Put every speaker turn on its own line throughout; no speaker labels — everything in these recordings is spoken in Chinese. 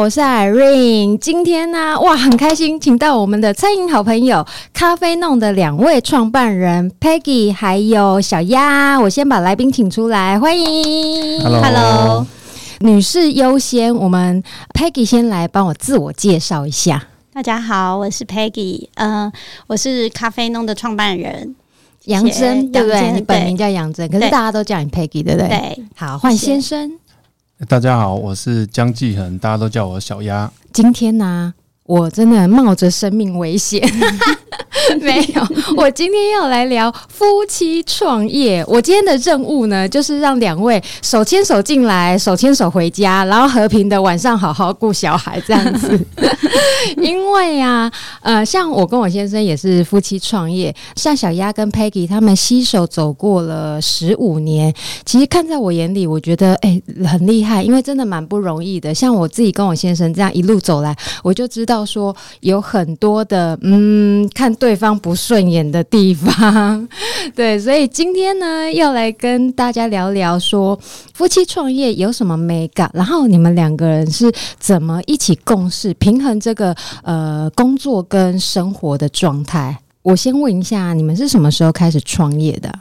我是 Irene。今天呢、啊，哇，很开心，请到我们的餐饮好朋友咖啡弄的两位创办人 Peggy 还有小鸭。我先把来宾请出来，欢迎。
Hello，
女士优先。我们 Peggy 先来帮我自我介绍一下。
大家好，我是 Peggy，嗯、呃，我是咖啡弄的创办人
杨真，对不对？你本名叫杨真，可是大家都叫你 Peggy，对不对？
对。
好，换先生。
大家好，我是江继恒，大家都叫我小鸭。
今天呢、我真的冒着生命危险，没有，我今天要来聊夫妻创业。我今天的任务呢，就是让两位手牵手进来，手牵手回家，然后和平的晚上好好顾小孩这样子。因为呀、啊，呃，像我跟我先生也是夫妻创业，像小鸭跟 Peggy 他们携手走过了十五年。其实看在我眼里，我觉得哎、欸、很厉害，因为真的蛮不容易的。像我自己跟我先生这样一路走来，我就知道说有很多的嗯看对方不顺眼的地方。对，所以今天呢要来跟大家聊聊说夫妻创业有什么美感，然后你们两个人是怎么一起共事平衡。这个呃，工作跟生活的状态，我先问一下，你们是什么时候开始创业的？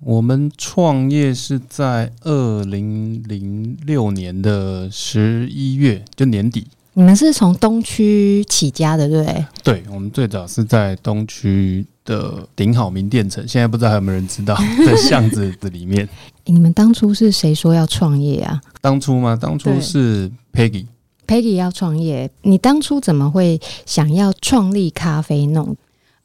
我们创业是在二零零六年的十一月，就年底。
你们是从东区起家的，对不对？
对，我们最早是在东区的顶好名店城，现在不知道还有没有人知道，在巷子的里面。
你们当初是谁说要创业啊？
当初吗？当初是 Peggy。
Peggy 要创业，你当初怎么会想要创立咖啡弄？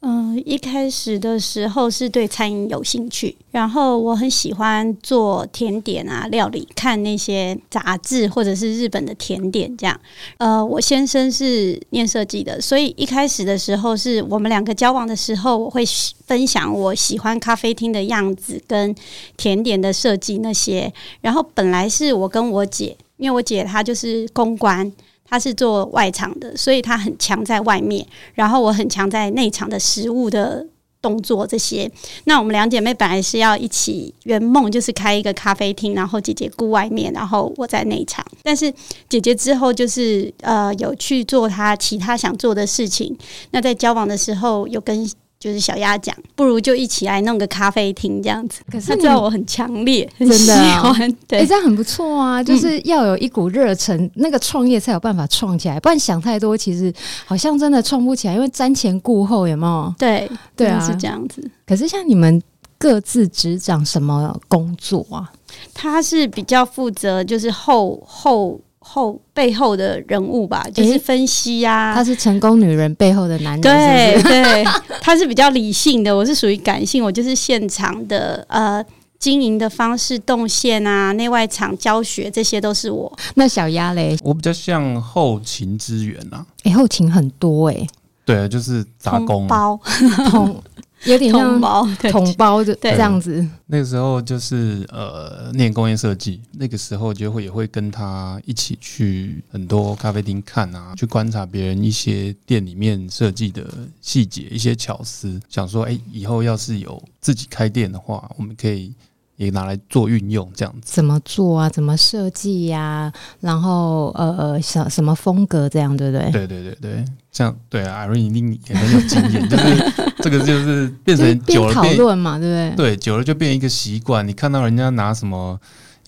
嗯、一开始的时候是对餐饮有兴趣，然后我很喜欢做甜点啊、料理，看那些杂志或者是日本的甜点这样。呃，我先生是念设计的，所以一开始的时候是我们两个交往的时候，我会分享我喜欢咖啡厅的样子跟甜点的设计那些。然后本来是我跟我姐。因为我姐她就是公关，她是做外场的，所以她很强在外面，然后我很强在内场的食物的动作这些。那我们两姐妹本来是要一起圆梦，就是开一个咖啡厅，然后姐姐顾外面，然后我在内场。但是姐姐之后就是呃有去做她其他想做的事情。那在交往的时候有跟。就是小鸭讲，不如就一起来弄个咖啡厅这样子。可是他知道我很强烈，真的喜欢，对、欸，
这样很不错啊。就是要有一股热忱，嗯、那个创业才有办法创起来。不然想太多，其实好像真的创不起来，因为瞻前顾后，有没有？
对，
对啊，
是这样子。
可是像你们各自执掌什么工作啊？
他是比较负责，就是后后。后背后的人物吧，就是分析呀、啊。
他是成功女人背后的男人是不是？
对对，他是比较理性的，我是属于感性，我就是现场的呃经营的方式、动线啊、内外场教学，这些都是我。
那小鸭嘞？
我比较像后勤支援呐、啊。
哎、欸，后勤很多哎、欸。
对，就是杂工
包
有点像
统包，
统包的这样子。
那个时候就是呃，念工业设计，那个时候就会也会跟他一起去很多咖啡厅看啊，去观察别人一些店里面设计的细节、一些巧思，想说，哎，以后要是有自己开店的话，我们可以。也拿来做运用，这样子
怎么做啊？怎么设计呀？然后呃呃，什什么风格这样，对不对？
对对对对，像对啊，Irene 一定也很有经验，就是 这个就是变成久了变
讨论嘛，对不对？
对，久了就变一个习惯。你看到人家拿什么？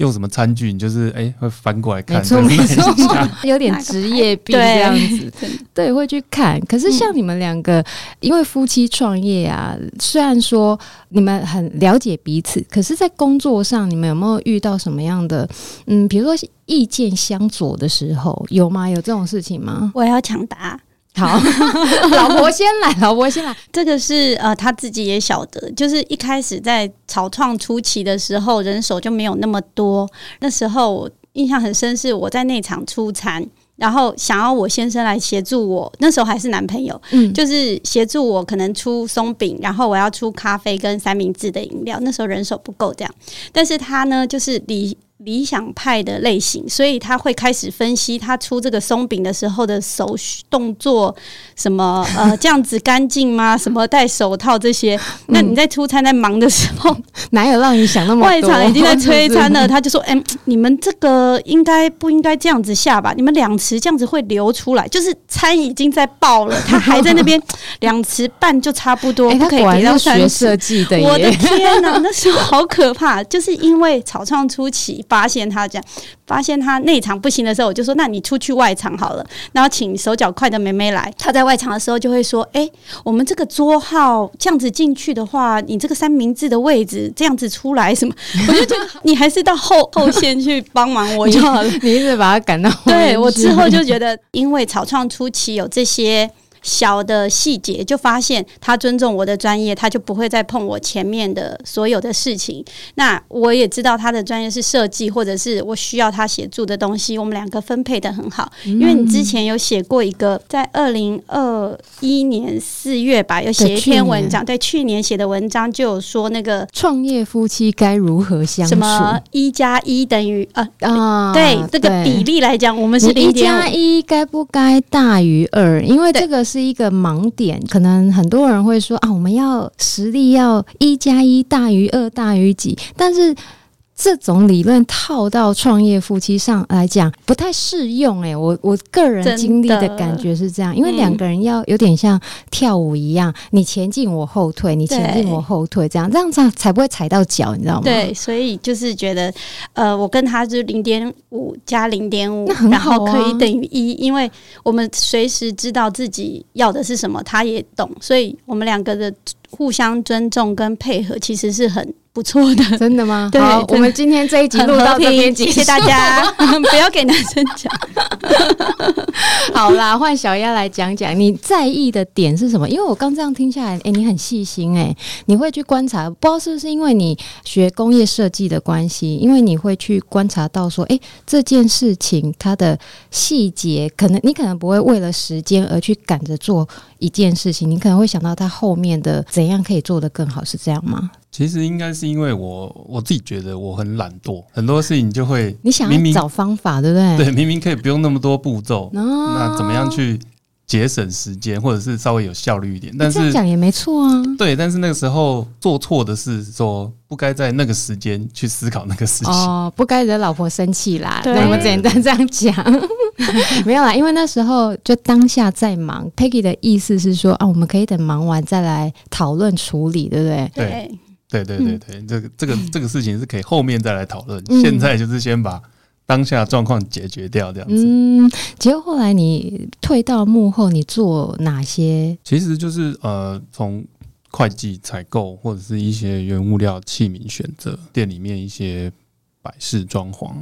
用什么餐具？你就是哎、欸，会翻过来看，没错没错，
有点职业病这样子，对，对，会去看。可是像你们两个，因为夫妻创业啊，虽然说你们很了解彼此，可是在工作上，你们有没有遇到什么样的嗯，比如说意见相左的时候，有吗？有这种事情吗？
我要抢答。
好，老婆先来，老婆先来。
这个是呃，他自己也晓得，就是一开始在草创初期的时候，人手就没有那么多。那时候我印象很深，是我在那场出餐，然后想要我先生来协助我。那时候还是男朋友，嗯，就是协助我，可能出松饼，然后我要出咖啡跟三明治的饮料。那时候人手不够，这样。但是他呢，就是理。理想派的类型，所以他会开始分析他出这个松饼的时候的手动作，什么 呃这样子干净吗？什么戴手套这些？那你在出餐在忙的时候，
哪有让你想那么多？
外场已经在催餐了，他就说：“哎，你们这个应该不应该这样子下吧？你们两匙这样子会流出来，就是餐已经在爆了，他还在那边两匙半就差不多，不可以给到。
学设计的，
我的天哪，那时候好可怕！就是因为草创初期。”发现他这样，发现他内场不行的时候，我就说：“那你出去外场好了。”然后请手脚快的妹妹来。他在外场的时候就会说：“哎、欸，我们这个桌号这样子进去的话，你这个三明治的位置这样子出来什么？” 我就觉得你还是到后 后线去帮忙我就好了。
你一直把他赶到后
对我之后就觉得，因为草创初期有这些。小的细节就发现他尊重我的专业，他就不会再碰我前面的所有的事情。那我也知道他的专业是设计，或者是我需要他协助的东西，我们两个分配的很好。因为你之前有写过一个，在二零二一年四月吧，有写一篇文章，对，去年写的文章就有说那个
创业夫妻该如何相处？
什么一加一等于二啊？对，这个比例来讲，我们是。
一加一该不该大于二？因为这个。是一个盲点，可能很多人会说啊，我们要实力要一加一大于二大于几，但是。这种理论套到创业夫妻上来讲不太适用哎、欸，我我个人经历的感觉是这样，因为两个人要有点像跳舞一样，你前进我后退，你前进我后退，这样这样才才不会踩到脚，你知道吗？
对，所以就是觉得，呃，我跟他就是零点五加零点五，然后可以等于一，因为我们随时知道自己要的是什么，他也懂，所以我们两个的互相尊重跟配合其实是很。不错的，
真的吗？
对，
好，我们今天这一集录到这边，
谢谢大家，不要给男生讲。
好啦，换小丫来讲讲你在意的点是什么？因为我刚这样听下来，哎、欸，你很细心、欸，哎，你会去观察，不知道是不是因为你学工业设计的关系，因为你会去观察到说，哎、欸，这件事情它的细节，可能你可能不会为了时间而去赶着做一件事情，你可能会想到它后面的怎样可以做得更好，是这样吗？
其实应该是因为我我自己觉得我很懒惰，很多事情就会
你想要找方法，对不对？
对，明明可以不用那么多步骤，那怎么样去节省时间，或者是稍微有效率一点？但是
这样讲也没错啊。
对，但是那个时候做错的是说不该在那个时间去思考那个事情
哦，不该惹老婆生气啦。那，我们简单这样讲，没有啦，因为那时候就当下在忙。Peggy 的意思是说啊，我们可以等忙完再来讨论处理，对不对？
对。对对对对，这个这个这个事情是可以后面再来讨论，嗯、现在就是先把当下状况解决掉，这样子。
嗯，结果后来你退到幕后，你做哪些？
其实就是呃，从会计、采购或者是一些原物料、器皿选择，店里面一些摆饰装潢，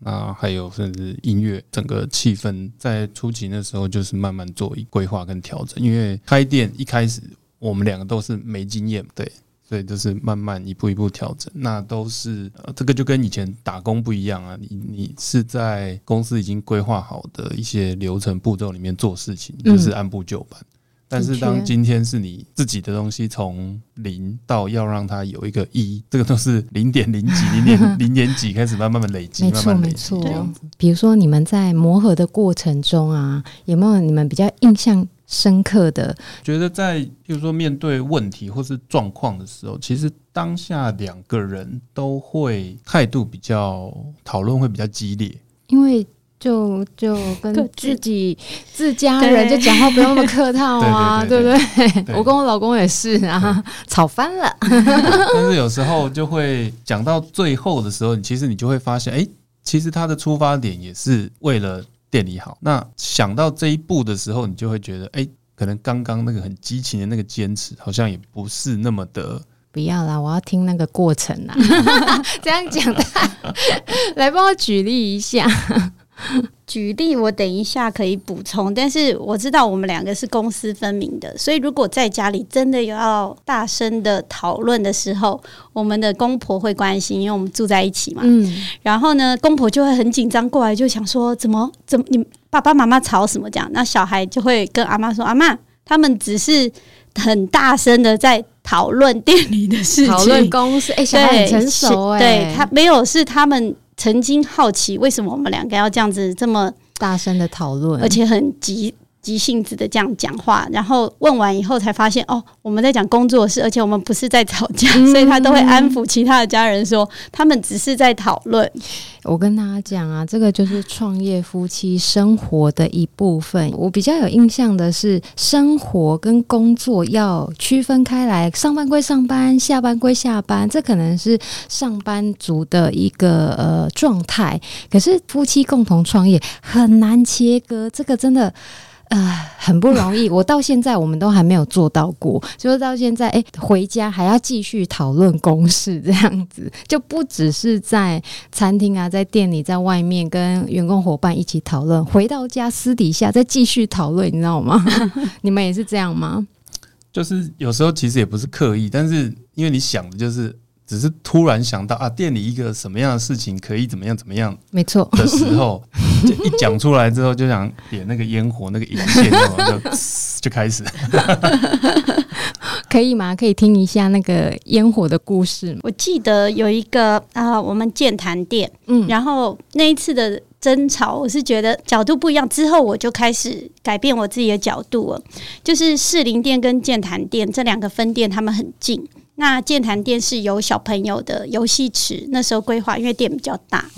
那还有甚至音乐，整个气氛在初期那时候就是慢慢做一规划跟调整，因为开店一开始我们两个都是没经验，对。所以就是慢慢一步一步调整，那都是呃，这个就跟以前打工不一样啊。你你是在公司已经规划好的一些流程步骤里面做事情，就是按部就班。但是当今天是你自己的东西，从零到要让它有一个一，这个都是零点零几、零点 零点几开始慢慢的累积，慢慢累积这样子。
比如说你们在磨合的过程中啊，有没有你们比较印象深刻的，
觉得在，比如说面对问题或是状况的时候，其实当下两个人都会态度比较讨论会比较激烈，
因为就就跟自己自家人就讲话不用那么客套啊，对不对？我跟我老公也是啊，吵翻了。
但是有时候就会讲到最后的时候，你其实你就会发现，哎，其实他的出发点也是为了。店里好，那想到这一步的时候，你就会觉得，哎、欸，可能刚刚那个很激情的那个坚持，好像也不是那么的。
不要啦，我要听那个过程啦。这样讲的，来帮我举例一下。
举例，我等一下可以补充，但是我知道我们两个是公私分明的，所以如果在家里真的有要大声的讨论的时候，我们的公婆会关心，因为我们住在一起嘛。嗯，然后呢，公婆就会很紧张过来，就想说怎么怎么你爸爸妈妈吵什么这样？那小孩就会跟阿妈说：“阿妈，他们只是很大声的在讨论店里的事情，
讨论公司。”哎，小孩很成熟哎，
对他没有是他们。曾经好奇为什么我们两个要这样子这么
大声的讨论，
而且很急。急性子的这样讲话，然后问完以后才发现哦，我们在讲工作事，而且我们不是在吵架，所以他都会安抚其他的家人说，他们只是在讨论。
我跟大家讲啊，这个就是创业夫妻生活的一部分。我比较有印象的是，生活跟工作要区分开来，上班归上班，下班归下班，这可能是上班族的一个呃状态。可是夫妻共同创业很难切割，这个真的。呃，很不容易。我到现在我们都还没有做到过，就是到现在，哎、欸，回家还要继续讨论公事，这样子就不只是在餐厅啊，在店里，在外面跟员工伙伴一起讨论，回到家私底下再继续讨论，你知道吗？你们也是这样吗？
就是有时候其实也不是刻意，但是因为你想的就是。只是突然想到啊，店里一个什么样的事情可以怎么样怎么样，
没错
的时候，就一讲出来之后，就想点那个烟火那个引线，就就开始。
可以吗？可以听一下那个烟火的故事吗？
我记得有一个啊、呃，我们健谈店，嗯，然后那一次的争吵，我是觉得角度不一样，之后我就开始改变我自己的角度了。就是士林店跟健谈店这两个分店，他们很近。那健谈店是有小朋友的游戏池，那时候规划，因为店比较大。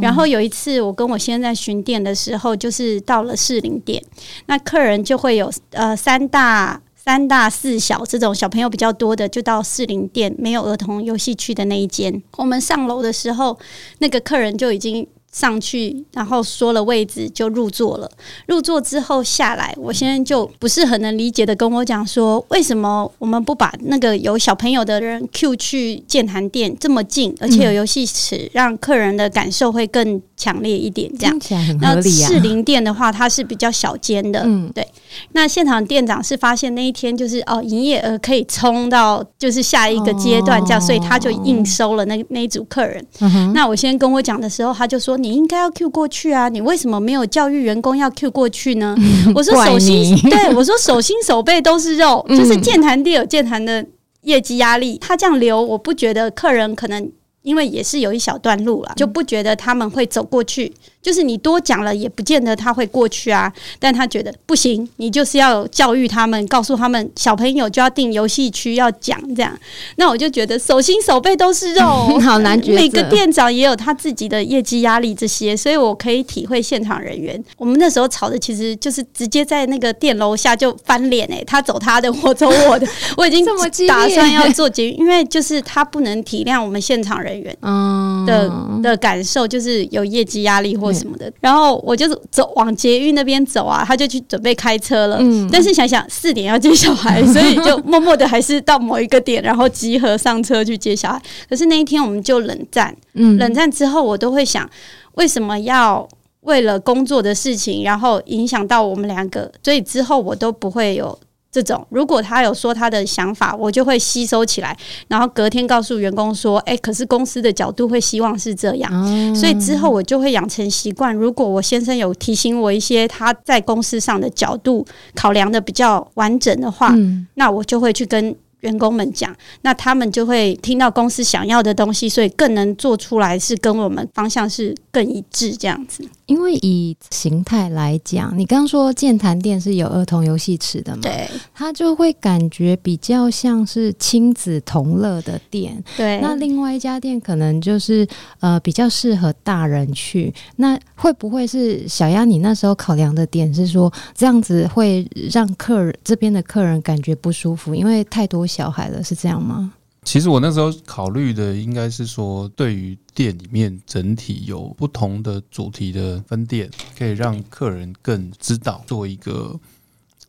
然后有一次，我跟我先生在巡店的时候，就是到了士林店，那客人就会有呃三大三大四小这种小朋友比较多的，就到士林店没有儿童游戏区的那一间。我们上楼的时候，那个客人就已经。上去，然后说了位置就入座了。入座之后下来，我先生就不是很能理解的跟我讲说，为什么我们不把那个有小朋友的人 Q 去健谈店这么近，而且有游戏池，嗯、让客人的感受会更强烈一点？这样听起来很合理啊。那士林店的话，它是比较小间的，嗯，对。那现场店长是发现那一天就是哦，营业额可以冲到就是下一个阶段这样，哦、所以他就硬收了那那一组客人。嗯、那我先跟我讲的时候，他就说。你应该要 Q 过去啊！你为什么没有教育员工要 Q 过去呢？我说手心，对，我说手心手背都是肉，就是健谈店有健谈的业绩压力，他这样留，我不觉得客人可能因为也是有一小段路了，就不觉得他们会走过去。就是你多讲了，也不见得他会过去啊。但他觉得不行，你就是要教育他们，告诉他们小朋友就要定游戏区，要讲这样。那我就觉得手心手背都是肉，
好难。
每个店长也有他自己的业绩压力这些，所以我可以体会现场人员。我们那时候吵的其实就是直接在那个店楼下就翻脸哎，他走他的，我走我的。我已经打算要做结，因为就是他不能体谅我们现场人员的的感受，就是有业绩压力或。什么的，然后我就走往捷运那边走啊，他就去准备开车了。嗯，但是想想四点要接小孩，所以就默默的还是到某一个点，然后集合上车去接小孩。可是那一天我们就冷战，嗯，冷战之后我都会想，为什么要为了工作的事情，然后影响到我们两个？所以之后我都不会有。这种，如果他有说他的想法，我就会吸收起来，然后隔天告诉员工说：“哎，可是公司的角度会希望是这样。”所以之后我就会养成习惯，如果我先生有提醒我一些他在公司上的角度考量的比较完整的话，那我就会去跟。员工们讲，那他们就会听到公司想要的东西，所以更能做出来，是跟我们方向是更一致这样子。
因为以形态来讲，你刚刚说健谈店是有儿童游戏池的嘛？
对，
他就会感觉比较像是亲子同乐的店。
对，
那另外一家店可能就是呃比较适合大人去。那会不会是小丫？你那时候考量的点是说这样子会让客人这边的客人感觉不舒服，因为太多。小孩了是这样吗？
其实我那时候考虑的应该是说，对于店里面整体有不同的主题的分店，可以让客人更知道做一个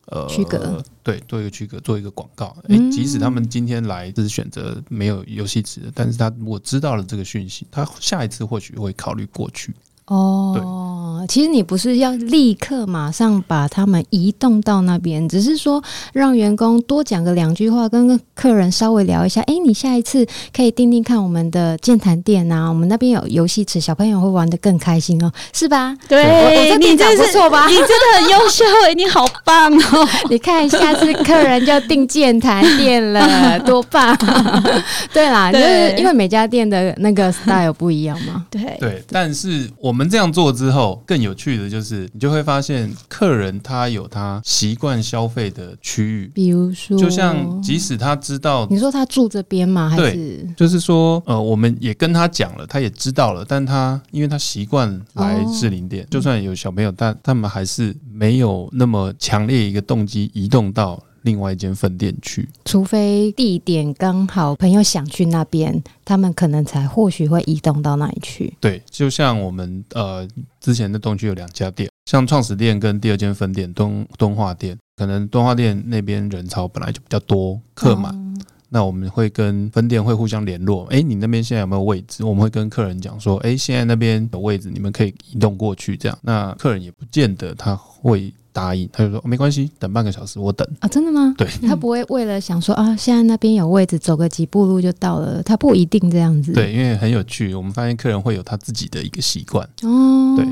呃
区隔，
对，做一个区隔，做一个广告。哎、欸，即使他们今天来只是选择没有游戏池的，但是他如果知道了这个讯息，他下一次或许会考虑过去。
哦，其实你不是要立刻马上把他们移动到那边，只是说让员工多讲个两句话，跟客人稍微聊一下。哎，你下一次可以定定看我们的健谈店啊，我们那边有游戏池，小朋友会玩的更开心哦，是吧？
对，
你这不错吧？
你真的很优秀哎，你好棒哦！
你看下次客人就订健谈店了，多棒！对啦，对就是因为每家店的那个 style 不一样嘛。
对
对，但是我。我们这样做之后，更有趣的就是，你就会发现客人他有他习惯消费的区域，
比如说，
就像即使他知道，
你说他住这边吗？还是
就是说，呃，我们也跟他讲了，他也知道了，但他因为他习惯来士林店，就算有小朋友，但他们还是没有那么强烈一个动机移动到。另外一间分店去，
除非地点刚好朋友想去那边，他们可能才或许会移动到那里去。
对，就像我们呃之前的东区有两家店，像创始店跟第二间分店东东化店，可能东化店那边人潮本来就比较多，客满，嗯、那我们会跟分店会互相联络，哎，你那边现在有没有位置？我们会跟客人讲说，哎，现在那边有位置，你们可以移动过去，这样，那客人也不见得他会。答应，他就说没关系，等半个小时，我等
啊，真的吗？
对，
他不会为了想说啊，现在那边有位置，走个几步路就到了，他不一定这样子。
对，因为很有趣，我们发现客人会有他自己的一个习惯
哦。
对，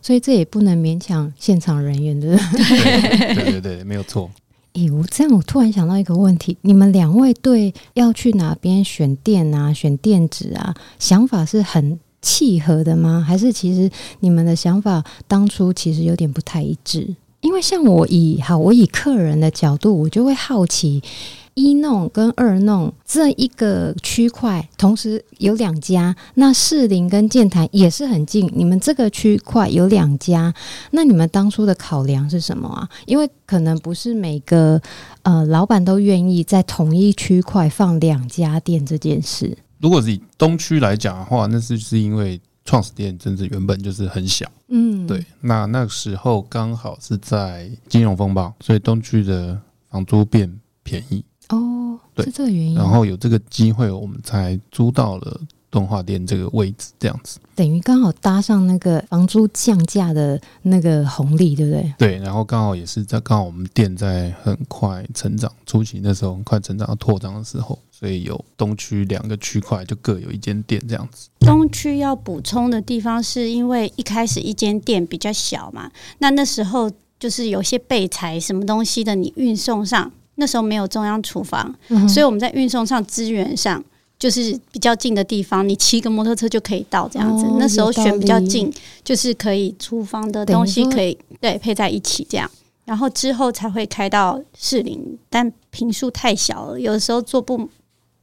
所以这也不能勉强现场人员的。
对对对对，没有错。
哎，我这样我突然想到一个问题，你们两位对要去哪边选店啊、选店址啊，想法是很契合的吗？还是其实你们的想法当初其实有点不太一致？因为像我以好，我以客人的角度，我就会好奇，一弄跟二弄这一个区块，同时有两家，那士林跟健谈也是很近，你们这个区块有两家，那你们当初的考量是什么啊？因为可能不是每个呃老板都愿意在同一区块放两家店这件事。
如果是以东区来讲的话，那是是因为。创始店真的原本就是很小，嗯，对。那那个时候刚好是在金融风暴，所以东区的房租变便宜
哦，对，是这个原因。
然后有这个机会，我们才租到了动画店这个位置，这样子
等于刚好搭上那个房租降价的那个红利，对不对？
对。然后刚好也是在刚好我们店在很快成长初期，那时候很快成长要扩张的时候。所以有东区两个区块，就各有一间店这样子。
东区要补充的地方，是因为一开始一间店比较小嘛，那那时候就是有些备材什么东西的，你运送上那时候没有中央厨房，嗯、所以我们在运送上资源上就是比较近的地方，你骑个摩托车就可以到这样子。哦、那时候选比较近，就是可以厨房的东西可以对配在一起这样，然后之后才会开到士林，但坪数太小了，有的时候做不。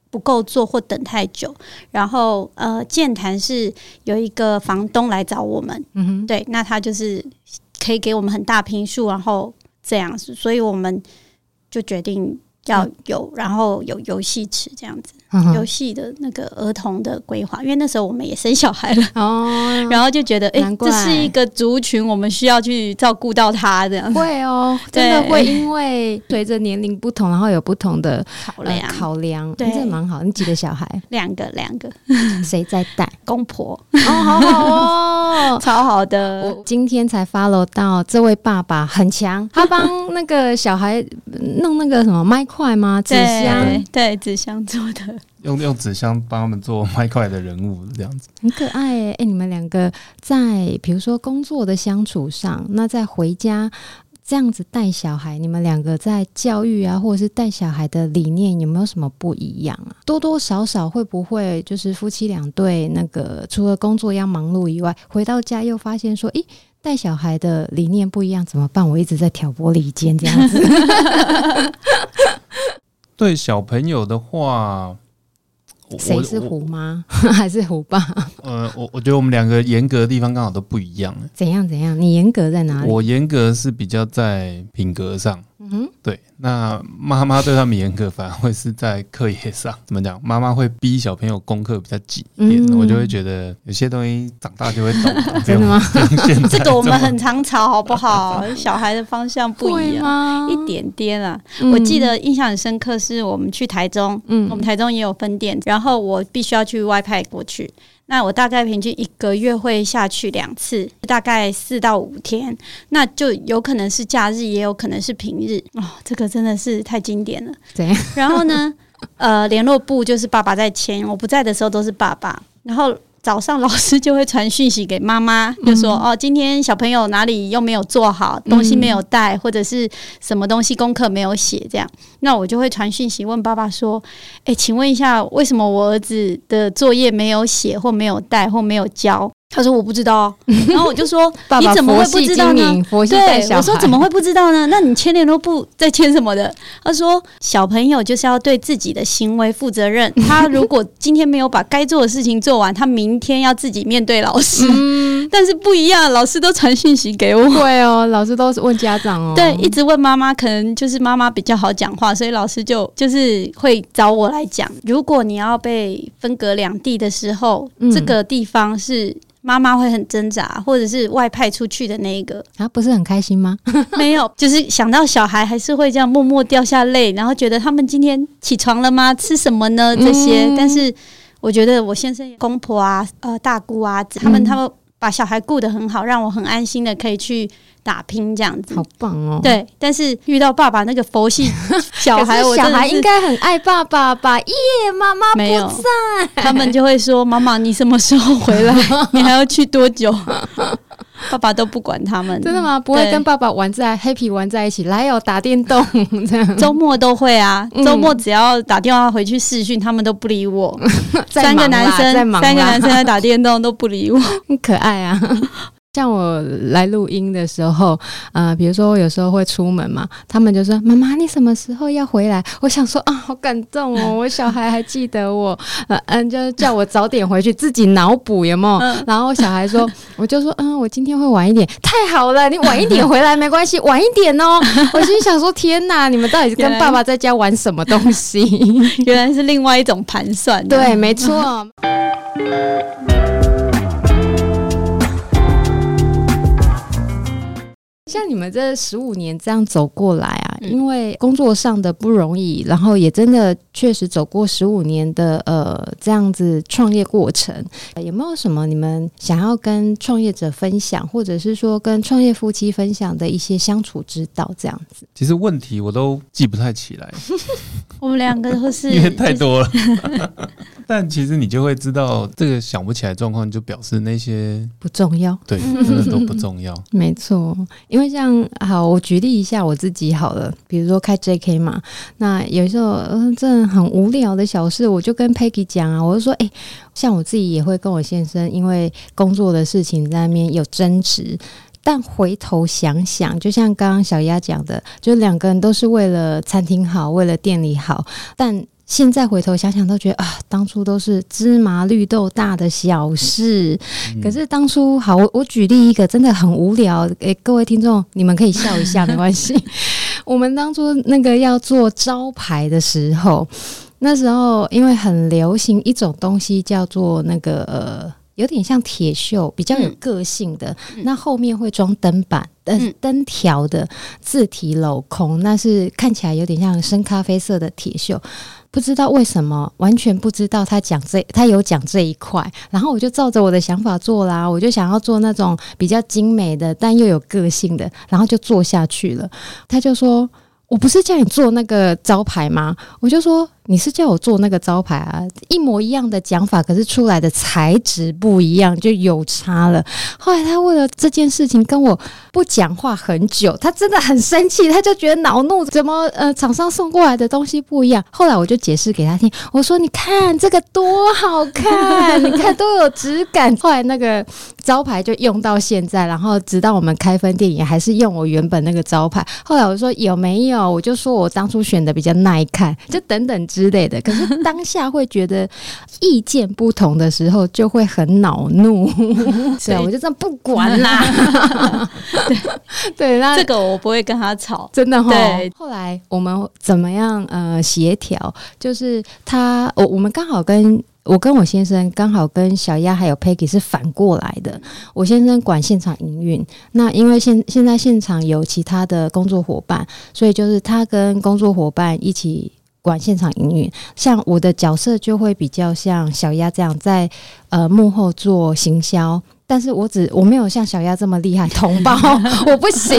不够做或等太久，然后呃，健谈是有一个房东来找我们，嗯哼，对，那他就是可以给我们很大坪数，然后这样子，所以我们就决定。要有，然后有游戏池这样子，游戏、的那个儿童的规划，因为那时候我们也生小孩了哦，然后就觉得，哎、欸，这是一个族群，我们需要去照顾到他这样子。
会哦，真的会，因为随着年龄不同，然后有不同的考量。呃、考量，对，这蛮好。你几个小孩？
两个，两个。
谁在带？
公婆。
哦，好好哦，
超好的。
我今天才 follow 到这位爸爸很强，他帮那个小孩弄那个什么麦。块吗？纸箱
对，纸箱做的，
用用纸箱帮他们做麦块的人物这样子，
很可爱哎、欸欸！你们两个在比如说工作的相处上，那在回家这样子带小孩，你们两个在教育啊，或者是带小孩的理念有没有什么不一样啊？多多少少会不会就是夫妻两对那个除了工作要忙碌以外，回到家又发现说，咦，带小孩的理念不一样怎么办？我一直在挑拨离间这样子。
对小朋友的话，
谁是虎妈 还是虎爸？
呃，我我觉得我们两个严格的地方刚好都不一样。
怎样怎样？你严格在哪里？
我严格是比较在品格上。嗯哼，对。那妈妈对他们严格，反而会是在课业上。怎么讲？妈妈会逼小朋友功课比较紧一点，嗯、我就会觉得有些东西长大就会懂。
真的吗？
这个我们很常吵，好不好？小孩的方向不一样，一点点啊。嗯、我记得印象很深刻，是我们去台中，嗯，我们台中也有分店，然后我必须要去外派过去。那我大概平均一个月会下去两次，大概四到五天，那就有可能是假日，也有可能是平日。哦，这个真的是太经典了。
对。
然后呢，呃，联络部就是爸爸在签，我不在的时候都是爸爸。然后。早上老师就会传讯息给妈妈，就说：“哦，今天小朋友哪里又没有做好，东西没有带，或者是什么东西功课没有写，这样，那我就会传讯息问爸爸说：‘诶，请问一下，为什么我儿子的作业没有写，或没有带，或没有交？’”他说我不知道，然后我就说你怎么会不知道呢？对，我说怎么会不知道呢？那你签联络簿在签什么的？他说小朋友就是要对自己的行为负责任。他如果今天没有把该做的事情做完，他明天要自己面对老师。嗯、但是不一样，老师都传讯息给我。
对哦，老师都是问家长哦。
对，一直问妈妈，可能就是妈妈比较好讲话，所以老师就就是会找我来讲。如果你要被分隔两地的时候，嗯、这个地方是。妈妈会很挣扎，或者是外派出去的那一个，
啊，不是很开心吗？
没有，就是想到小孩，还是会这样默默掉下泪，然后觉得他们今天起床了吗？吃什么呢？这些，嗯、但是我觉得我先生、公婆啊、呃、大姑啊，他们他们把小孩顾得很好，让我很安心的可以去。打拼这样子，
好棒哦！
对，但是遇到爸爸那个佛系 小孩，我
小孩应该很爱爸爸吧？耶，妈妈不在，没有，
他们就会说：“妈妈，你什么时候回来？你还要去多久？” 爸爸都不管他们，
真的吗？不会跟爸爸玩在 happy 玩在一起，来哦，打电动 这样。
周末都会啊，周末只要打电话回去试训，他们都不理我。三个男生，三个男生在打电动都不理我，
很可爱啊。像我来录音的时候，呃，比如说我有时候会出门嘛，他们就说：“妈妈，你什么时候要回来？”我想说啊，好感动哦，我小孩还记得我，呃嗯，就叫我早点回去，自己脑补有没有？然后小孩说，我就说，嗯，我今天会晚一点，太好了，你晚一点回来没关系，晚一点哦。我心想说，天哪，你们到底是跟爸爸在家玩什么东西？
原来是另外一种盘算，
对，没错。像你们这十五年这样走过来啊啊，因为工作上的不容易，然后也真的确实走过十五年的呃这样子创业过程，有没有什么你们想要跟创业者分享，或者是说跟创业夫妻分享的一些相处之道？这样子，
其实问题我都记不太起来，
我们两个都是
因为太多了。但其实你就会知道，这个想不起来状况，就表示那些
不重要，
对，真的都不重要。
没错，因为像好，我举例一下我自己好了，比如说开 JK 嘛，那有时候嗯，这很无聊的小事，我就跟 Peggy 讲啊，我就说，哎，像我自己也会跟我先生因为工作的事情在那边有争执，但回头想想，就像刚刚小丫讲的，就两个人都是为了餐厅好，为了店里好，但。现在回头想想，都觉得啊，当初都是芝麻绿豆大的小事。嗯、可是当初好，我我举例一个真的很无聊，诶，各位听众，你们可以笑一下，没关系。我们当初那个要做招牌的时候，那时候因为很流行一种东西，叫做那个呃，有点像铁锈，比较有个性的，嗯、那后面会装灯板。灯灯条的字体镂空，那是看起来有点像深咖啡色的铁锈，不知道为什么，完全不知道他讲这，他有讲这一块，然后我就照着我的想法做啦，我就想要做那种比较精美的，但又有个性的，然后就做下去了。他就说：“我不是叫你做那个招牌吗？”我就说。你是叫我做那个招牌啊？一模一样的讲法，可是出来的材质不一样，就有差了。后来他为了这件事情跟我不讲话很久，他真的很生气，他就觉得恼怒，怎么呃厂商送过来的东西不一样？后来我就解释给他听，我说你看这个多好看，你看都有质感。后来那个招牌就用到现在，然后直到我们开分店也还是用我原本那个招牌。后来我说有没有？我就说我当初选的比较耐看，就等等。之类的，可是 当下会觉得意见不同的时候，就会很恼怒。对啊，我就这样不管啦。对对，那
这个我不会跟他吵，
真的哈。对，后来我们怎么样？呃，协调就是他，我我们刚好跟我跟我先生刚好跟小丫还有 Peggy 是反过来的。我先生管现场营运，那因为现现在现场有其他的工作伙伴，所以就是他跟工作伙伴一起。管现场营运。像我的角色就会比较像小鸭这样，在呃幕后做行销。但是我只我没有像小鸭这么厉害，同胞 我不行，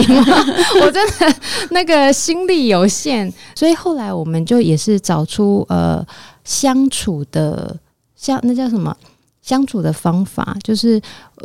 我真的那个心力有限，所以后来我们就也是找出呃相处的，像那叫什么相处的方法，就是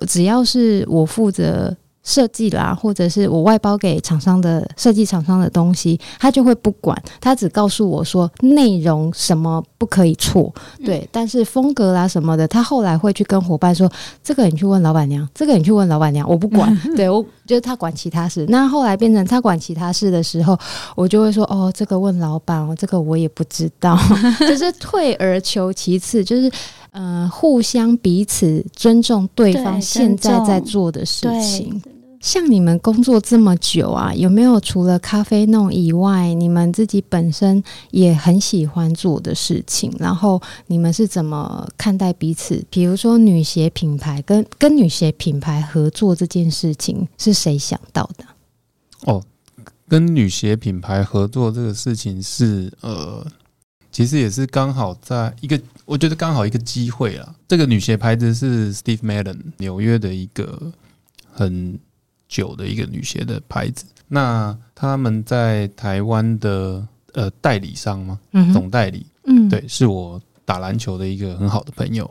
只要是我负责。设计啦，或者是我外包给厂商的设计厂商的东西，他就会不管，他只告诉我说内容什么不可以错，对，嗯、但是风格啦什么的，他后来会去跟伙伴说，这个你去问老板娘，这个你去问老板娘，我不管，对我就是他管其他事。那后来变成他管其他事的时候，我就会说，哦，这个问老板，哦，这个我也不知道，就是退而求其次，就是。呃，互相彼此尊重对方现在在做的事情。像你们工作这么久啊，有没有除了咖啡弄以外，你们自己本身也很喜欢做的事情？然后你们是怎么看待彼此？比如说女鞋品牌跟跟女鞋品牌合作这件事情，是谁想到的？
哦，跟女鞋品牌合作这个事情是呃。其实也是刚好在一个，我觉得刚好一个机会啊。这个女鞋牌子是 Steve Madden 纽约的一个很久的一个女鞋的牌子。那他们在台湾的呃代理商吗？嗯，总代理，嗯，对，是我打篮球的一个很好的朋友。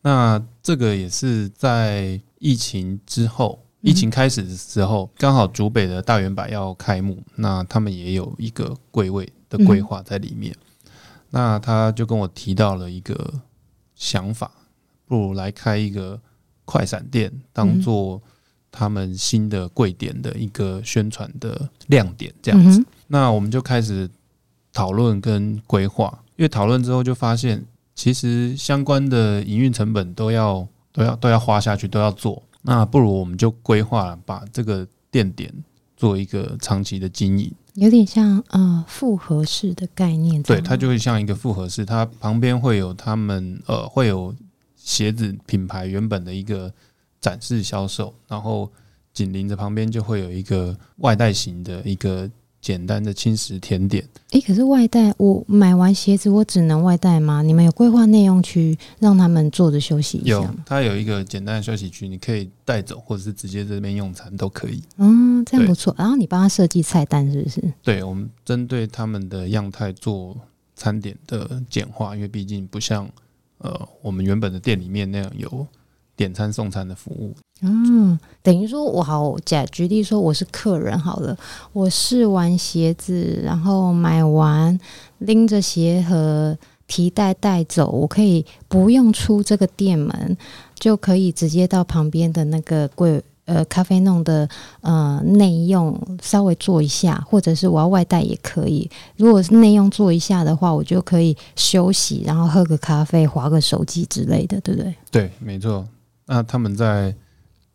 那这个也是在疫情之后，疫情开始的时候，刚好竹北的大远百要开幕，那他们也有一个柜位的规划在里面。那他就跟我提到了一个想法，不如来开一个快闪店，当做他们新的柜点的一个宣传的亮点，这样子。那我们就开始讨论跟规划，因为讨论之后就发现，其实相关的营运成本都要都要都要花下去，都要做。那不如我们就规划，把这个店点做一个长期的经营。
有点像呃复合式的概念，
对，它就会像一个复合式，它旁边会有他们呃会有鞋子品牌原本的一个展示销售，然后紧邻着旁边就会有一个外带型的一个。简单的轻食甜点。
诶，可是外带，我买完鞋子我只能外带吗？你们有规划内用区让他们坐着休息一下吗？
有，它有一个简单的休息区，你可以带走，或者是直接在这边用餐都可以。
嗯，这样不错。然后你帮他设计菜单是不是？
对，我们针对他们的样态做餐点的简化，因为毕竟不像呃我们原本的店里面那样有点餐送餐的服务。
嗯，等于说我好假举例说我是客人好了，我试完鞋子，然后买完拎着鞋盒提袋带走，我可以不用出这个店门，就可以直接到旁边的那个柜呃咖啡弄的呃内用稍微做一下，或者是我要外带也可以。如果是内用做一下的话，我就可以休息，然后喝个咖啡，划个手机之类的，对不对？
对，没错。那他们在。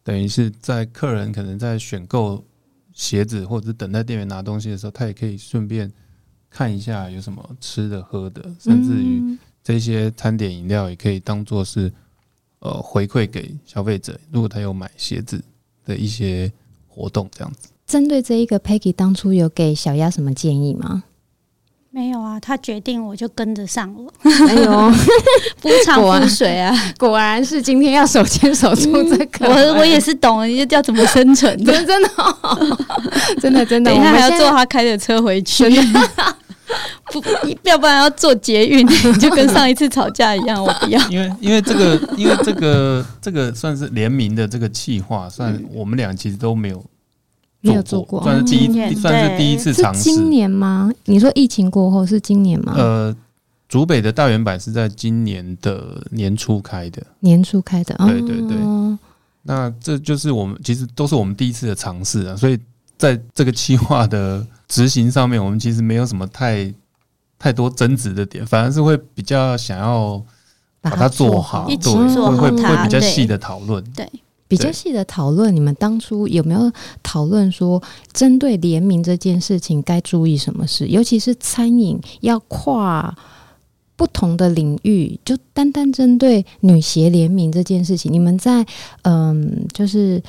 等于是在客人可能在选购鞋子或者是等待店员拿东西的时候，他也可以顺便看一下有什么吃的喝的，甚至于这些餐点饮料也可以当做是呃回馈给消费者，如果他有买鞋子的一些活动这样子。
针对这一个，Peggy 当初有给小鸭什么建议吗？
没有啊，他决定我就跟着上了。哎呦，不长不水啊！
果然是今天要手牵手出这个。
我我也是懂，你就要怎么生存的，
真的，真的 真的。
等一下还要坐他开的车回去，不，要不然要坐捷运，就跟上一次吵架一样。我不要，
因为因为这个，因为这个这个算是联名的这个计划，算我们俩其实都没有。
没有做过，
算是第一，算是第一次尝试。
今年吗？你说疫情过后是今年吗？
呃，竹北的大圆板是在今年的年初开的，
年初开的，
对对对。哦、那这就是我们其实都是我们第一次的尝试啊，所以在这个企划的执行上面，我们其实没有什么太太多争执的点，反而是会比较想要把它做好，
一起做好它，
会会比较细的讨论，
对。
比较细的讨论，你们当初有没有讨论说，针对联名这件事情该注意什么事？尤其是餐饮要跨不同的领域，就单单针对女鞋联名这件事情，你们在嗯，就是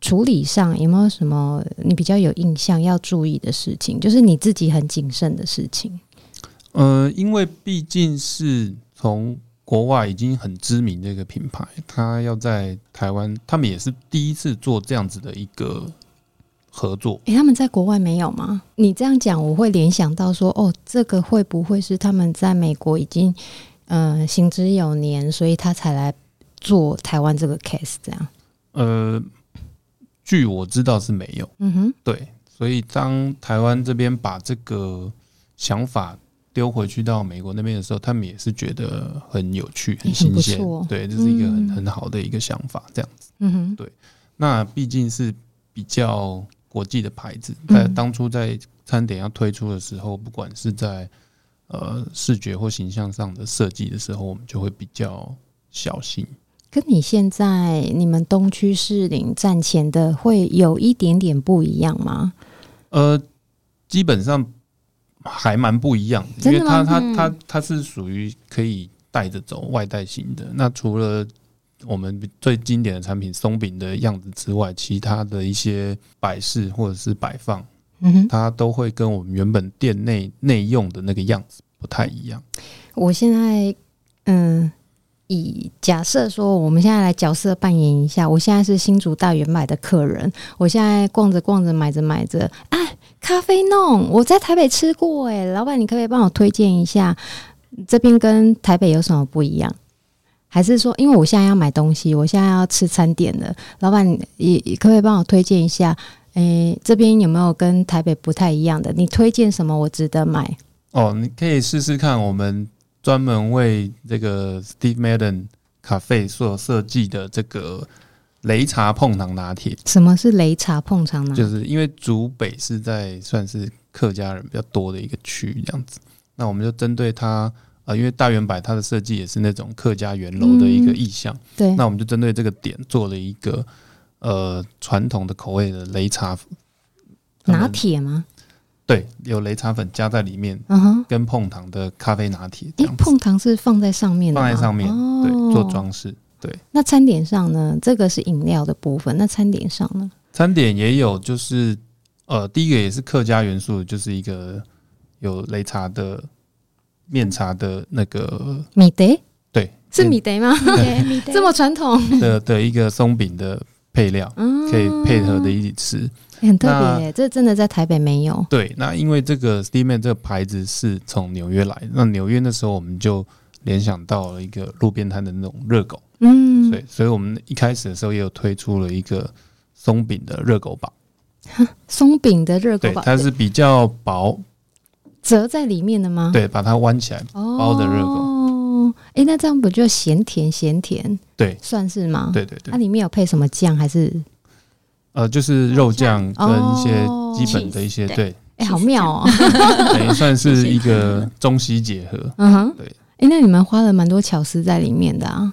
处理上有没有什么你比较有印象要注意的事情？就是你自己很谨慎的事情。
呃，因为毕竟是从国外已经很知名的一个品牌，他要在台湾，他们也是第一次做这样子的一个合作。
诶、欸，他们在国外没有吗？你这样讲，我会联想到说，哦，这个会不会是他们在美国已经呃行之有年，所以他才来做台湾这个 case 这样？
呃，据我知道是没有。
嗯哼，
对，所以当台湾这边把这个想法丢回去到美国那边的时候，他们也是觉得很有趣、很新鲜。对，这是一个很很好的一个想法，这样子。
嗯哼，
对。那毕竟是比较国际的牌子，在当初在餐点要推出的时候，不管是在呃视觉或形象上的设计的时候，我们就会比较小心。
跟你现在你们东区士林站前的会有一点点不一样吗？
呃，基本上还蛮不一样的，因为它它它它是属于可以带着走外带型的。那除了我们最经典的产品松饼的样子之外，其他的一些摆饰或者是摆放，嗯哼，它都会跟我们原本店内内用的那个样子不太一样。
我现在嗯。以假设说，我们现在来角色扮演一下。我现在是新竹大圆买的客人，我现在逛着逛着，买着买着，哎，咖啡弄，我在台北吃过，哎，老板，你可不可以帮我推荐一下？这边跟台北有什么不一样？还是说，因为我现在要买东西，我现在要吃餐点的，老板，也可不可以帮我推荐一下？哎，这边有没有跟台北不太一样的？你推荐什么？我值得买？
哦，你可以试试看我们。专门为这个 Steve Madden 咖啡所设计的这个擂茶碰糖拿铁。
什么是擂茶碰糖拿铁？
就是因为竹北是在算是客家人比较多的一个区域，这样子。那我们就针对它，呃，因为大圆柏它的设计也是那种客家圆楼的一个意象。
嗯、对。
那我们就针对这个点做了一个呃传统的口味的擂茶
拿铁吗？
对，有擂茶粉加在里面，跟碰糖的咖啡拿铁。
诶，碰糖是放在上面的，
放在上面，对，做装饰。对，
那餐点上呢？这个是饮料的部分。那餐点上呢？
餐点也有，就是呃，第一个也是客家元素，就是一个有擂茶的面茶的那个
米德，
对，
是米德吗？米德这么传统
的的一个松饼的配料，可以配合的一起吃。
很特别，这真的在台北没有。
对，那因为这个 Madden 这个牌子是从纽约来的，那纽约那时候我们就联想到了一个路边摊的那种热狗，嗯，对，所以我们一开始的时候也有推出了一个松饼的热狗堡。
松饼的热狗堡，
它是比较薄，
折在里面的吗？
对，把它弯起来包的热狗。
哦，哎，那这样不就咸甜咸甜？
对，
算是吗？
对对对。
它里面有配什么酱还是？
呃，就是肉酱跟一些基本的一些、哦、对，
哎、欸，好妙哦，
等于算是一个中西结合。
嗯哼，
对。
哎、欸，那你们花了蛮多巧思在里面的啊。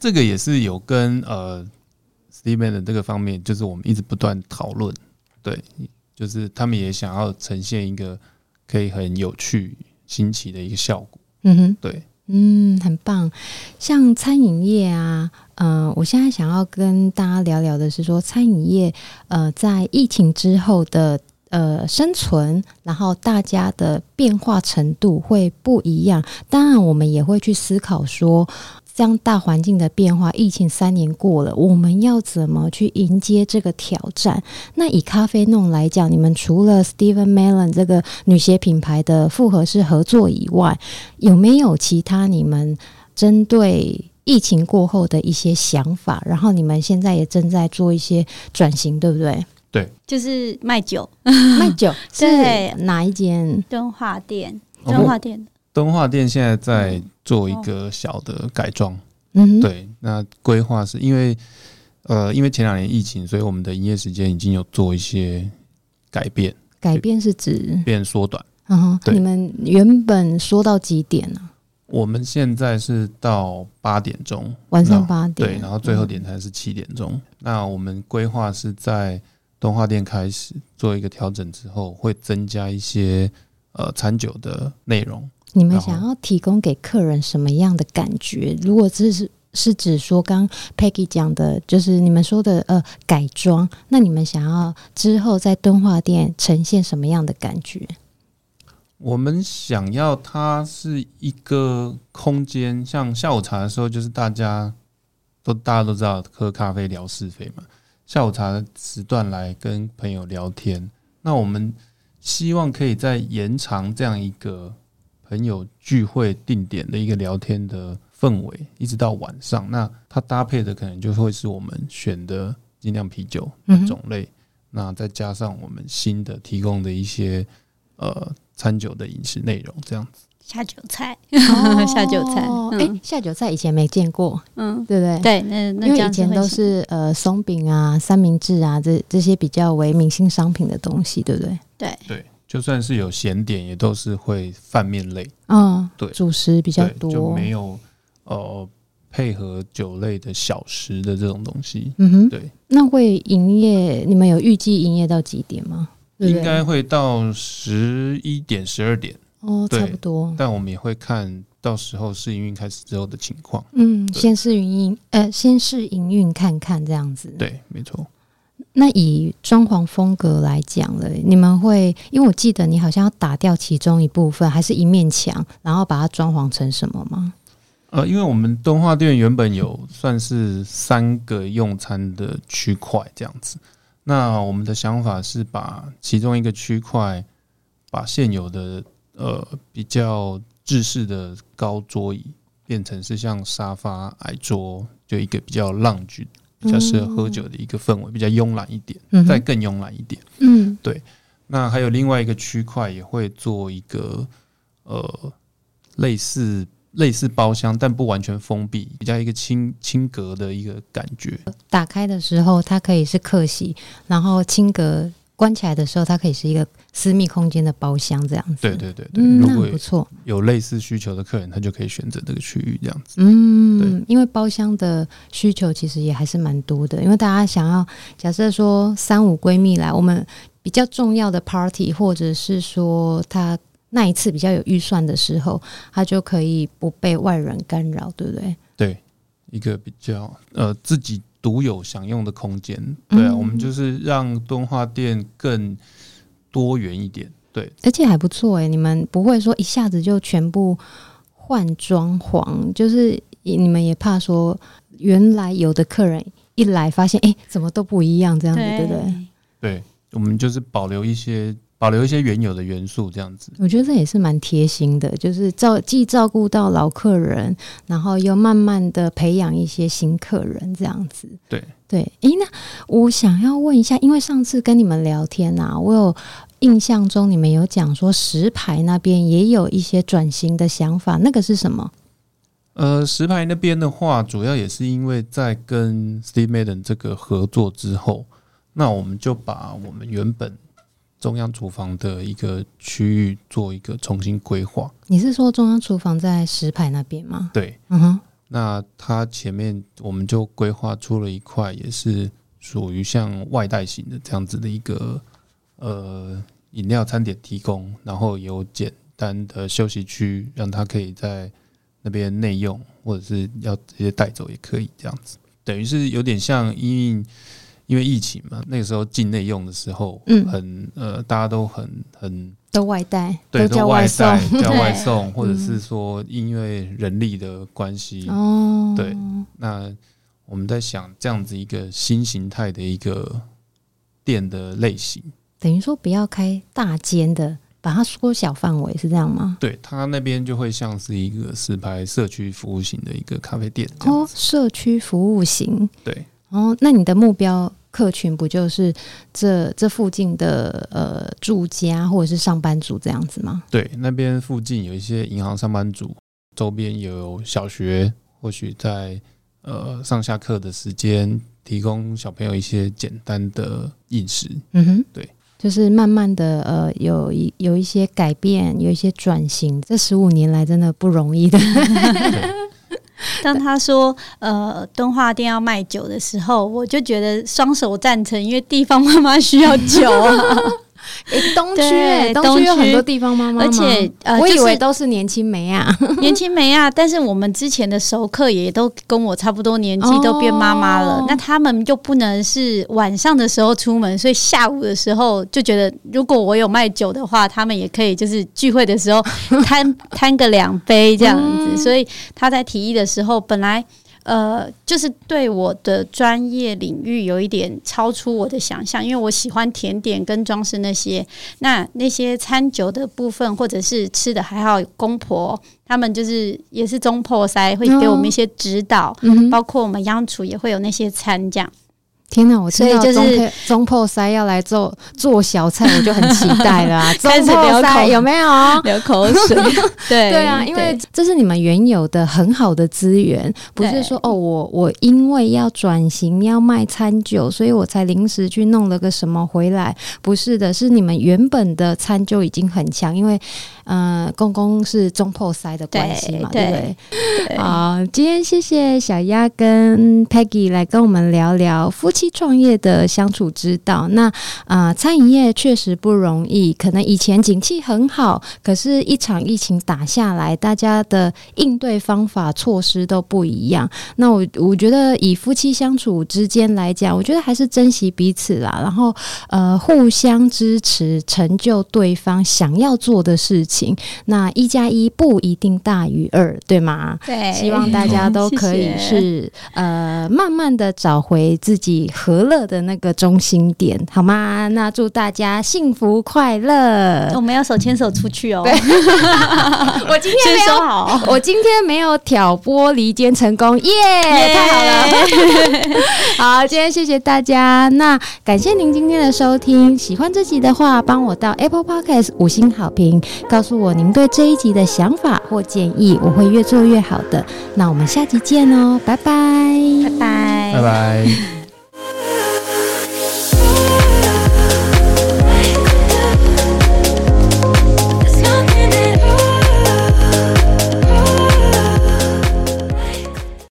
这个也是有跟呃 Steve Madden 的这个方面，就是我们一直不断讨论。对，就是他们也想要呈现一个可以很有趣、新奇的一个效果。嗯哼，对。
嗯，很棒。像餐饮业啊，呃，我现在想要跟大家聊聊的是说，餐饮业呃，在疫情之后的呃生存，然后大家的变化程度会不一样。当然，我们也会去思考说。这样大环境的变化，疫情三年过了，我们要怎么去迎接这个挑战？那以咖啡弄来讲，你们除了 Steven Madden 这个女鞋品牌的复合式合作以外，有没有其他你们针对疫情过后的一些想法？然后你们现在也正在做一些转型，对不对？
对，
就是卖酒，
卖酒 是哪一间？
敦化店，敦化店。
敦化店现在在做一个小的改装，嗯，对，那规划是因为，呃，因为前两年疫情，所以我们的营业时间已经有做一些改变。
改变是指
变缩短。
嗯你们原本说到几点呢？
我们现在是到八点钟，
晚上八点，
对，然后最后点餐是七点钟。嗯。那我们规划是在敦化店开始做一个调整之后，会增加一些呃餐酒的内容。
你们想要提供给客人什么样的感觉？如果这是是指说刚 Peggy 讲的，就是你们说的呃改装，那你们想要之后在敦化店呈现什么样的感觉？
我们想要它是一个空间，像下午茶的时候，就是大家都大家都知道喝咖啡聊是非嘛。下午茶的时段来跟朋友聊天，那我们希望可以再延长这样一个朋友聚会定点的一个聊天的氛围，一直到晚上。那它搭配的可能就会是我们选的精酿啤酒的种类，嗯、那再加上我们新的提供的一些呃。餐酒的饮食内容这样子，
下酒菜，哦、下酒菜，
哎、欸，下酒菜以前没见过，嗯，对不对？
对，那那
因为以前都是。呃松饼啊、三明治啊这这些比较为明星商品的东西，对不对？
对。
对，就算是有咸点，也都是会饭面类，
嗯，
对，
主食比较多，
就没有呃配合酒类的小食的这种东西，
嗯哼，
对。
那会营业？你们有预计营业到几点吗？
应该会到十一点、十二点
哦，差不多。
但我们也会看到时候试营运开始之后的情况。
嗯，先试营运，呃，先试营运看看这样子。
对，没错。
那以装潢风格来讲了，你们会因为我记得你好像要打掉其中一部分，还是一面墙，然后把它装潢成什么吗？
呃，因为我们动画店原本有算是三个用餐的区块这样子。那我们的想法是把其中一个区块，把现有的呃比较制式的高桌椅变成是像沙发矮桌，就一个比较 lounge，比较适合喝酒的一个氛围，比较慵懒一点，再更慵懒一点。嗯，对。那还有另外一个区块也会做一个呃类似。类似包厢，但不完全封闭，比较一个轻轻隔的一个感觉。
打开的时候，它可以是客席，然后轻隔关起来的时候，它可以是一个私密空间的包厢，这样子。
对对对对，
嗯、如果不错，
有类似需求的客人，他就可以选择这个区域这样子。
嗯，因为包厢的需求其实也还是蛮多的，因为大家想要假设说三五闺蜜来，我们比较重要的 party，或者是说他。那一次比较有预算的时候，他就可以不被外人干扰，对不对？
对，一个比较呃自己独有享用的空间。对啊，嗯、我们就是让敦化店更多元一点。对，
而且还不错哎、欸，你们不会说一下子就全部换装潢，就是你们也怕说原来有的客人一来发现哎、欸、怎么都不一样这样子，对，对不对？
对，我们就是保留一些。保留一些原有的元素，这样子，
我觉得这也是蛮贴心的，就是照既照顾到老客人，然后又慢慢的培养一些新客人，这样子。
对
对，诶，那我想要问一下，因为上次跟你们聊天啊，我有印象中你们有讲说石牌那边也有一些转型的想法，那个是什么？
呃，石牌那边的话，主要也是因为在跟 Steve Madden 这个合作之后，那我们就把我们原本。中央厨房的一个区域做一个重新规划。
你是说中央厨房在石牌那边吗？
对，
嗯哼。
那它前面我们就规划出了一块，也是属于像外带型的这样子的一个呃饮料餐点提供，然后有简单的休息区，让他可以在那边内用，或者是要直接带走也可以这样子。等于是有点像因为。因为疫情嘛，那个时候境内用的时候，嗯，很呃，大家都很很
都外带，
对，
都叫外送，
叫外送，或者是说因为人力的关系，
哦，
对，那我们在想这样子一个新形态的一个店的类型，
等于说不要开大间的，把它缩小范围，是这样吗？
对，它那边就会像是一个石牌社区服务型的一个咖啡店，
哦，社区服务型，
对。
哦，那你的目标客群不就是这这附近的呃住家或者是上班族这样子吗？
对，那边附近有一些银行上班族，周边有小学，或许在呃上下课的时间提供小朋友一些简单的饮食。
嗯哼，
对，
就是慢慢的呃有一有一些改变，有一些转型，这十五年来真的不容易的。
当他说呃敦化店要卖酒的时候，我就觉得双手赞成，因为地方妈妈需要酒啊。
东区、欸，东区有很多地方妈妈，
而且呃，
我以为都是年轻妹啊，
年轻妹啊。但是我们之前的熟客也都跟我差不多年纪，都变妈妈了。哦、那他们就不能是晚上的时候出门，所以下午的时候就觉得，如果我有卖酒的话，他们也可以就是聚会的时候摊 摊个两杯这样子。嗯、所以他在提议的时候，本来。呃，就是对我的专业领域有一点超出我的想象，因为我喜欢甜点跟装饰那些，那那些餐酒的部分或者是吃的，还好公婆他们就是也是中破塞会给我们一些指导，包括我们央厨也会有那些餐这样。
天哪！我听到就是中破塞要来做做小菜，我就很期待了啊！中破塞有没有
流口水？对
对啊，因为这是你们原有的很好的资源，不是说哦，我我因为要转型要卖餐酒，所以我才临时去弄了个什么回来。不是的，是你们原本的餐就已经很强，因为呃，公公是中破塞的关系嘛，对，对不对？对好，今天谢谢小丫跟 Peggy 来跟我们聊聊夫妻创业的相处之道，那啊、呃，餐饮业确实不容易。可能以前景气很好，可是一场疫情打下来，大家的应对方法措施都不一样。那我我觉得以夫妻相处之间来讲，我觉得还是珍惜彼此啦，然后呃，互相支持，成就对方想要做的事情。那一加一不一定大于二，对吗？
对，
希望大家都可以是、嗯、呃，慢慢的找回自己。和乐的那个中心点，好吗？那祝大家幸福快乐。
我们要手牵手出去哦。
我今天没有好，我今天没有挑拨离间成功，耶、yeah, Yeah！太好了。好，今天谢谢大家。那感谢您今天的收听。喜欢这集的话，帮我到 Apple Podcast 五星好评，告告诉我您对这一集的想法或建议，我会越做越好的。那我们下集见哦，拜拜，
拜拜，
拜拜。